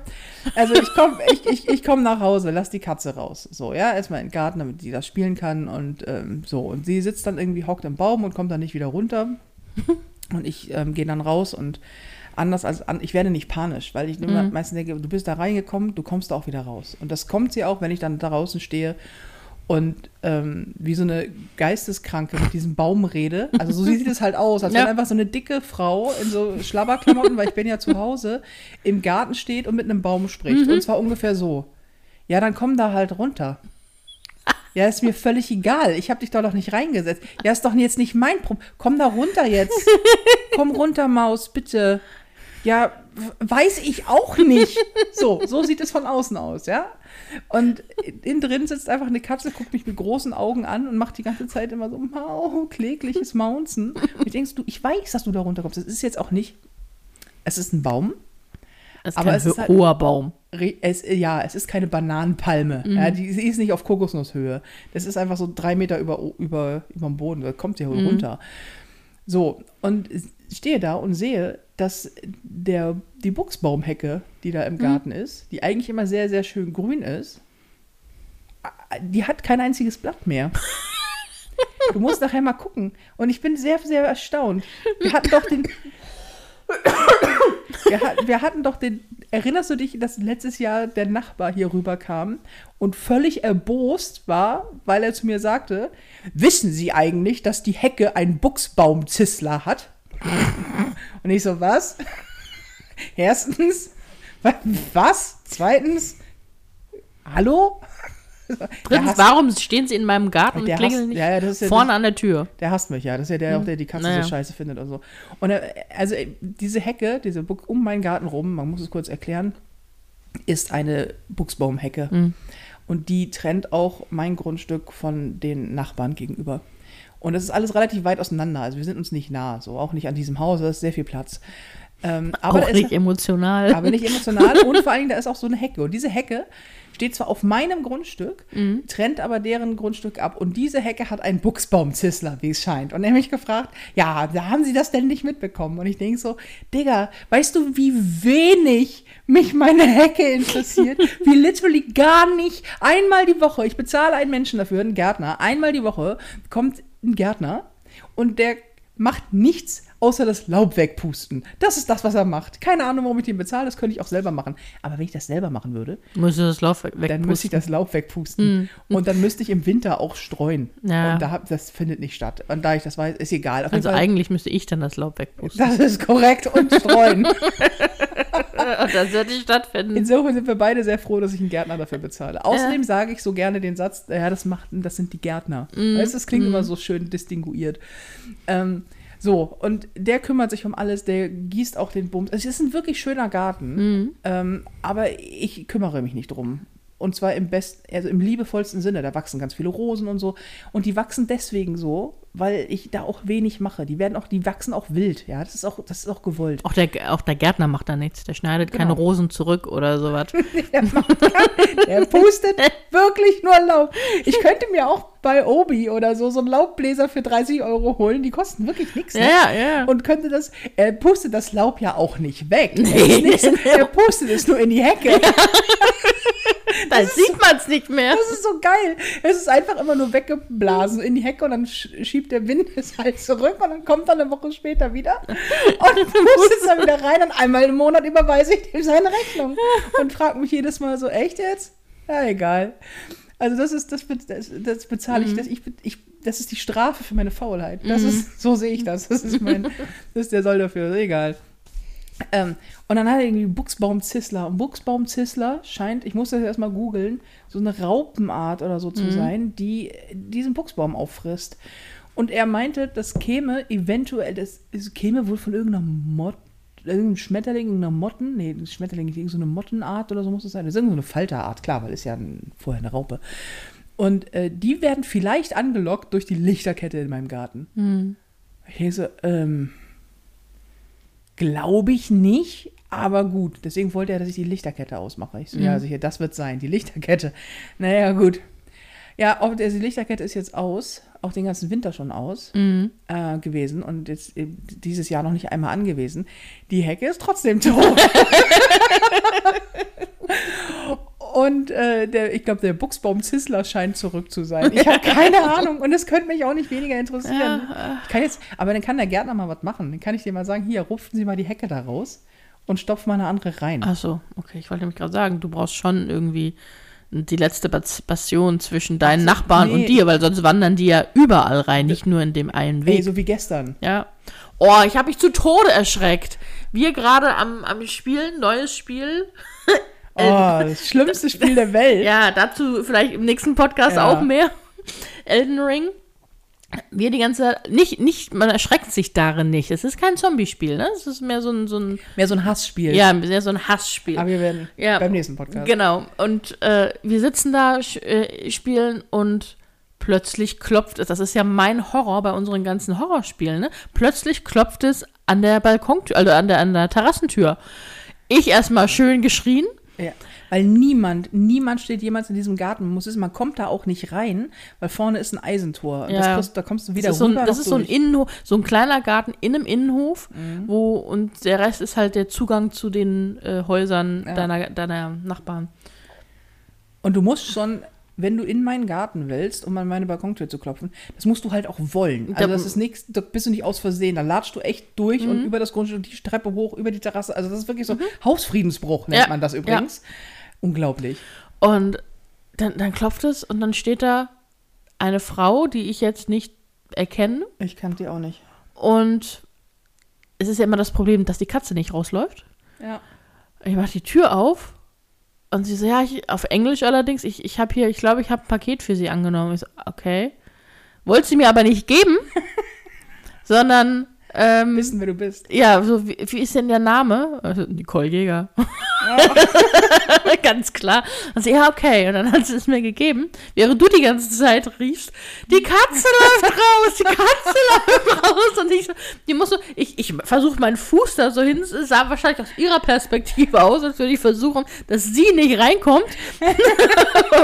Also ich komme ich, ich, ich komm nach Hause, lass die Katze raus. So, ja, erstmal in den Garten, damit die das spielen kann und ähm, so. Und sie sitzt dann irgendwie, hockt im Baum und kommt dann nicht wieder runter. Und ich ähm, gehe dann raus und anders als an, ich werde nicht panisch, weil ich immer meistens denke, du bist da reingekommen, du kommst da auch wieder raus. Und das kommt sie auch, wenn ich dann da draußen stehe und ähm, wie so eine Geisteskranke mit diesem Baum rede. Also so sieht es halt aus, als Ja. wenn einfach so eine dicke Frau in so Schlabberklamotten, weil ich bin ja zu Hause, im Garten steht und mit einem Baum spricht. Und zwar ungefähr so. Ja, dann komm da halt runter. Ja, ist mir völlig egal. Ich habe dich da doch nicht reingesetzt. Ja, ist doch jetzt nicht mein Problem. Komm da runter jetzt. Komm runter, Maus, bitte. Ja, weiß ich auch nicht. So, so sieht es von außen aus, ja? Und innen drin sitzt einfach eine Katze, guckt mich mit großen Augen an und macht die ganze Zeit immer so mau, klägliches Maunzen. Und ich denkst du, ich weiß, dass du da runterkommst. Das ist jetzt auch nicht. Es ist ein Baum. Ist Aber es ist halt- hoher Baum. Es, ja, es ist keine Bananenpalme. Ja, die, sie ist nicht auf Kokosnusshöhe. Das ist einfach so drei Meter über, über, über dem Boden. Da kommt sie wohl runter. So, und stehe da und sehe, dass der, die Buchsbaumhecke, die da im Garten ist, die eigentlich immer sehr, sehr schön grün ist, die hat kein einziges Blatt mehr. Du musst nachher mal gucken. Und ich bin sehr, sehr erstaunt. Wir hatten doch den. Wir, hat, wir hatten doch den. Erinnerst du dich, dass letztes Jahr der Nachbar hier rüberkam und völlig erbost war, weil er zu mir sagte: Wissen Sie eigentlich, dass die Hecke einen Buchsbaumzissler hat? Und ich so: Was? Erstens, wa- was? Zweitens, hallo? Drittens, hasst- warum stehen sie in meinem Garten und Der klingeln hasst- nicht ja, ja, vorne an der Tür? Der hasst mich, ja. Das ist ja der, auch der die Katze Naja. so scheiße findet und so. Und er, also äh, diese Hecke, diese Bu- um meinen Garten rum, man muss es kurz erklären, ist eine Buchsbaumhecke. Und die trennt auch mein Grundstück von den Nachbarn gegenüber. Und das ist alles relativ weit auseinander. Also wir sind uns nicht nah, so auch nicht an diesem Haus, da ist sehr viel Platz. Ähm, aber auch nicht ist, emotional. aber nicht emotional und vor allen Dingen, da ist auch so eine Hecke. Und diese Hecke steht zwar auf meinem Grundstück, trennt aber deren Grundstück ab. Und diese Hecke hat einen Buchsbaumzissler, wie es scheint. Und er hat mich gefragt, ja, da haben Sie das denn nicht mitbekommen? Und ich denke so, Digga, weißt du, wie wenig mich meine Hecke interessiert? wie literally gar nicht. Einmal die Woche, ich bezahle einen Menschen dafür, einen Gärtner, einmal die Woche kommt ein Gärtner und der macht nichts außer das Laub wegpusten. Das ist das, was er macht. Keine Ahnung, warum ich den bezahle, das könnte ich auch selber machen. Aber wenn ich das selber machen würde, Müsste das Lauf weg dann müsste ich das Laub wegpusten. Und dann müsste ich im Winter auch streuen. Ja. Und da, das findet nicht statt. Und da ich das weiß, ist egal. Auf Also Fall, eigentlich müsste ich dann das Laub wegpusten. das ist korrekt und streuen. das wird nicht stattfinden. Insofern sind wir beide sehr froh, dass ich einen Gärtner dafür bezahle. Außerdem sage ich so gerne den Satz, ja, das macht, das sind die Gärtner. Weißt du, das klingt immer so schön distinguiert. Ähm, so, und der kümmert sich um alles, der gießt auch den Bums. Also, es ist ein wirklich schöner Garten, ähm, aber ich kümmere mich nicht drum. Und zwar im besten, also im liebevollsten Sinne. Da wachsen ganz viele Rosen und so. Und die wachsen deswegen so, weil ich da auch wenig mache. Die werden auch, die wachsen auch wild. Ja, das ist auch, das ist auch gewollt. Auch der, auch der Gärtner macht da nichts. Der schneidet keine Genau. Rosen zurück oder sowas. Der, macht gar- der pustet wirklich nur Laub. Ich könnte mir auch bei Obi oder so so einen Laubbläser für 30 Euro holen. Die kosten wirklich nichts. Ne? Ja, ja. Und könnte das, er pustet das Laub ja auch nicht weg. Er, nicht, er pustet es nur in die Hecke. Da sieht man es nicht mehr. Das ist so geil. Es ist einfach immer nur weggeblasen in die Hecke und dann sch- schiebt der Wind es halt zurück und dann kommt er eine Woche später wieder und pustet es dann wieder rein und einmal im Monat überweise ich dem seine Rechnung und frage mich jedes Mal so, echt jetzt? Ja, egal. Also das ist, das, das, das bezahle ich, das, ich, ich, das ist die Strafe für meine Faulheit. Das ist, so sehe ich das. Das ist mein, das ist der Soll dafür, egal. Ähm, und dann hat er irgendwie Buchsbaumzissler. Und Buchsbaumzissler scheint, ich muss das erstmal googeln, so eine Raupenart oder so zu sein, die diesen Buchsbaum auffrisst. Und er meinte, das käme eventuell, das, es käme wohl von irgendeiner Mott, irgendeinem Schmetterling, irgendeiner Motten, nee, das Schmetterling ist irgendeine Mottenart oder so muss es sein. Das ist irgendeine Falterart, klar, weil ist ja ein, vorher eine Raupe. Und äh, die werden vielleicht angelockt durch die Lichterkette in meinem Garten. Ich denke so, ähm, glaube ich nicht, Aber gut, deswegen wollte er, dass ich die Lichterkette ausmache. Ich so, Mhm. ja, sicher, das wird sein, die Lichterkette. Naja, gut. Ja, auch die Lichterkette ist jetzt aus, auch den ganzen Winter schon aus Mhm. äh, gewesen und jetzt äh, dieses Jahr noch nicht einmal angewiesen. Die Hecke ist trotzdem tot. und äh, der, ich glaube, der Buchsbaum Zissler scheint zurück zu sein. Ich habe keine Ahnung und es könnte mich auch nicht weniger interessieren. Ich kann jetzt, aber dann kann der Gärtner mal was machen. Dann kann ich dir mal sagen, hier, rupfen Sie mal die Hecke da raus und stopfen mal eine andere rein. Ach so, okay. Ich wollte nämlich gerade sagen, du brauchst schon irgendwie die letzte Passion zwischen deinen so, Nachbarn nee. und dir, weil sonst wandern die ja überall rein, nicht nur in dem einen Ey, Weg. so wie gestern. Ja. Oh, ich habe mich zu Tode erschreckt. Wir gerade am, am Spielen, neues Spiel. Oh, das schlimmste Spiel der Welt. Ja, dazu vielleicht im nächsten Podcast Ja. auch mehr. Elden Ring. Wir die ganze Zeit, nicht, nicht, man erschreckt sich darin nicht. Es ist kein Zombie-Spiel, ne? Es ist mehr so ein, so ein, Mehr so ein Hassspiel. ja, mehr so ein Hassspiel. Aber wir werden Ja. beim nächsten Podcast. Genau. Und äh, wir sitzen da, äh, spielen und plötzlich klopft es. Das ist ja mein Horror bei unseren ganzen Horrorspielen. Ne? Plötzlich klopft es an der Balkontür, also an der, an der Terrassentür. Ich erstmal schön geschrien. Ja. Weil niemand, niemand steht jemals in diesem Garten. Man muss wissen, man kommt da auch nicht rein, weil vorne ist ein Eisentor. Ja. Das kriegst, da kommst du wieder das ist so ein, rüber. das ist so ein. Innenhof, so ein kleiner Garten in einem Innenhof, Mhm. wo und der Rest ist halt der Zugang zu den äh, Häusern Ja. deiner, deiner Nachbarn. Und du musst schon, wenn du in meinen Garten willst, um an meine Balkontür zu klopfen, das musst du halt auch wollen. Also Da- das ist nichts, da bist du nicht aus Versehen. Da latschst du echt durch Mhm. und über das Grundstück, die Treppe hoch, über die Terrasse. Also das ist wirklich so Hausfriedensbruch, nennt Ja. man das übrigens. Unglaublich. Und dann, dann klopft es und dann steht da eine Frau, die ich jetzt nicht erkenne. Ich kannte die auch nicht. Und es ist ja immer das Problem, dass die Katze nicht rausläuft. Ja. Ich mache die Tür auf und sie so, ja, ich, auf Englisch allerdings, ich, ich habe hier, ich glaube, ich habe ein Paket für sie angenommen. Ich so, okay. Wollte sie mir aber nicht geben, sondern, ähm, Wissen, wer du bist. ja, so, wie, wie ist denn der Name? Also, Nicole Jäger. Ganz klar. Also, ja, okay. Und dann hat sie es mir gegeben, während du die ganze Zeit riefst, die Katze läuft raus, die Katze läuft raus. Und ich so, die muss so, ich, ich versuche meinen Fuß da so hin, es sah wahrscheinlich aus ihrer Perspektive aus, als würde ich versuchen, dass sie nicht reinkommt.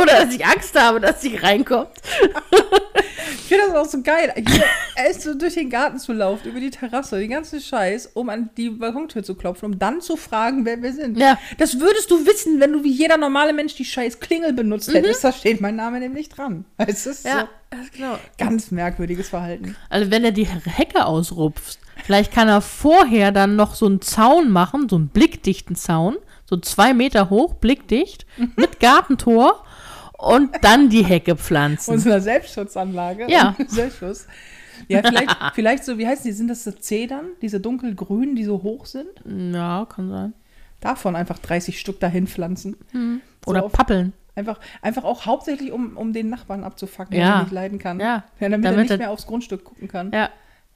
Oder dass ich Angst habe, dass sie reinkommt. Ich finde das auch so geil. Hier, er ist so durch den Garten zu laufen, über die Terrasse, den ganzen Scheiß, um an die Balkontür zu klopfen, um dann zu fragen, wer wir sind. Ja. Das würdest du wissen, wenn du wie jeder normale Mensch die scheiß Klingel benutzt hättest. Da steht mein Name nämlich dran. Es ist Mhm. Ja, so genau. ganz merkwürdiges Verhalten. Also wenn er die Hecke ausrupft, vielleicht kann er vorher dann noch so einen Zaun machen, so einen blickdichten Zaun, so zwei Meter hoch, blickdicht, mit Gartentor und dann die Hecke pflanzen. Unserer Selbstschutzanlage. Ja. Selbstschutz. Ja, vielleicht, vielleicht so, wie heißen die? Sind das so Zedern? Diese dunkelgrünen, die so hoch sind? Ja, kann sein. Davon einfach 30 Stück dahin pflanzen. So Oder auf- Pappeln. Einfach, einfach auch hauptsächlich, um, um den Nachbarn abzufacken, Ja. der nicht leiden kann. Ja. damit, er Damit nicht er- mehr aufs Grundstück gucken kann. Ja.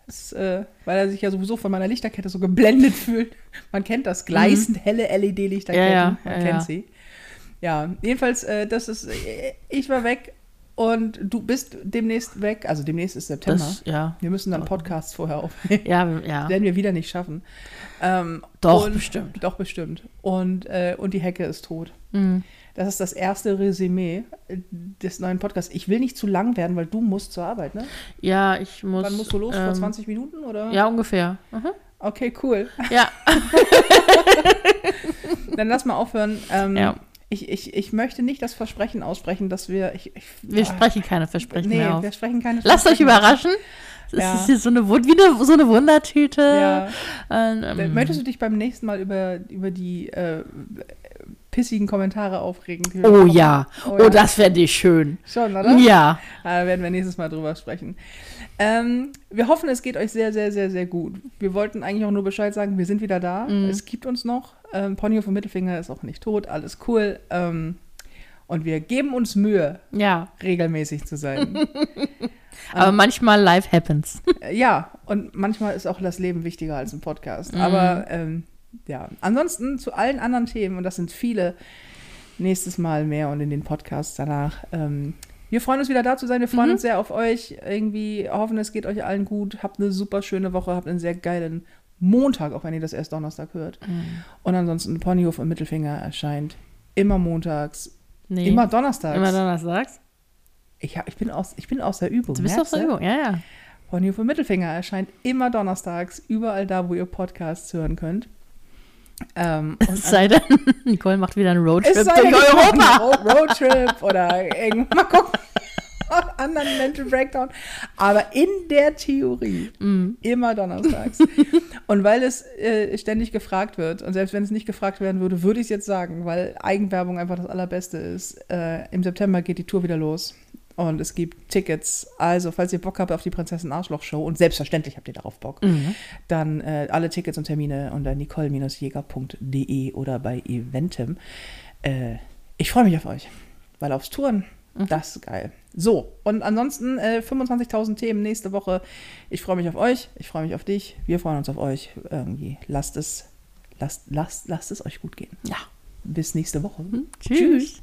Das, äh, weil er sich ja sowieso von meiner Lichterkette so geblendet fühlt. Man kennt das, gleißend helle LED-Lichterketten. Mhm. Ja, ja, Man ja, kennt ja. sie. Ja, jedenfalls, äh, das ist, äh, ich war weg und du bist demnächst weg. Also demnächst ist September. Das, ja. wir müssen dann Podcasts vorher aufnehmen. Ja, ja. Werden wir wieder nicht schaffen. Ähm, Doch, bestimmt. Doch, bestimmt. Und, äh, und die Hecke ist tot. Mhm. Das ist das erste Resümee äh, des neuen Podcasts. Ich will nicht zu lang werden, weil du musst zur Arbeit, ne? Ja, ich muss. Wann musst du los? Vor ähm, 20 Minuten, oder? Ja, ungefähr. Mhm. Okay, cool. Ja. Dann lass mal aufhören. Ähm, Ja. Ich, ich, ich möchte nicht das Versprechen aussprechen, dass wir. Ich, ich, Wir ah, sprechen keine Versprechen Nee, mehr auf. wir sprechen keine Lasst euch Versprechen. überraschen. Es Ja. ist hier so eine, wie eine, so eine Wundertüte. Ja. Ähm, Äh, Möchtest du dich beim nächsten Mal über, über die äh, pissigen Kommentare aufregen? wir oh bekommen? ja. Oh Oh, ja. das fände ich schön. Schon, oder? Ja. Da werden wir nächstes Mal drüber sprechen. Ähm, wir hoffen, es geht euch sehr, sehr, sehr, sehr gut. Wir wollten eigentlich auch nur Bescheid sagen, wir sind wieder da. Mhm. Es gibt uns noch. Ähm, Ponyo vom Mittelfinger ist auch nicht tot. Alles cool. Ähm, und wir geben uns Mühe, Ja. regelmäßig zu sein. Aber manchmal life happens. Äh, ja, und manchmal ist auch das Leben wichtiger als ein Podcast. Mhm. Aber ähm, ja, ansonsten zu allen anderen Themen, und das sind viele, nächstes Mal mehr und in den Podcasts danach. Ähm, wir freuen uns wieder da zu sein. Wir freuen Mhm. uns sehr auf euch. Irgendwie hoffen, es geht euch allen gut. Habt eine super schöne Woche. Habt einen sehr geilen Montag, auch wenn ihr das erst Donnerstag hört. Mhm. Und ansonsten Ponyhof und Mittelfinger erscheint immer montags, Nee. immer donnerstags. Immer donnerstags. ich, ich, bin aus, ich bin aus der Übung. Du bist auf der? Übung, ja, ja. Ponyhof und Mittelfinger erscheint immer donnerstags, überall da, wo ihr Podcasts hören könnt. Ähm, und Es sei denn, Nicole macht wieder einen Roadtrip durch Europa. Roadtrip oder irgend, mal gucken. anderen Mental Breakdown. Aber in der Theorie Mhm. immer donnerstags. und weil es äh, ständig gefragt wird, und selbst wenn es nicht gefragt werden würde, würde ich es jetzt sagen, weil Eigenwerbung einfach das Allerbeste ist. Äh, Im September geht die Tour wieder los. Und es gibt Tickets. Also, falls ihr Bock habt auf die Prinzessin Arschloch Show, und selbstverständlich habt ihr darauf Bock, Mhm. dann äh, alle Tickets und Termine unter nicole-jäger.de oder bei Eventim. Äh, ich freue mich auf euch, weil aufs Touren, das ist geil. So, und ansonsten äh, 25.000 Themen nächste Woche. Ich freue mich auf euch, ich freue mich auf dich, wir freuen uns auf euch. Irgendwie lasst es, lasst, lasst, lasst es euch gut gehen. Ja. Bis nächste Woche. Tschüss.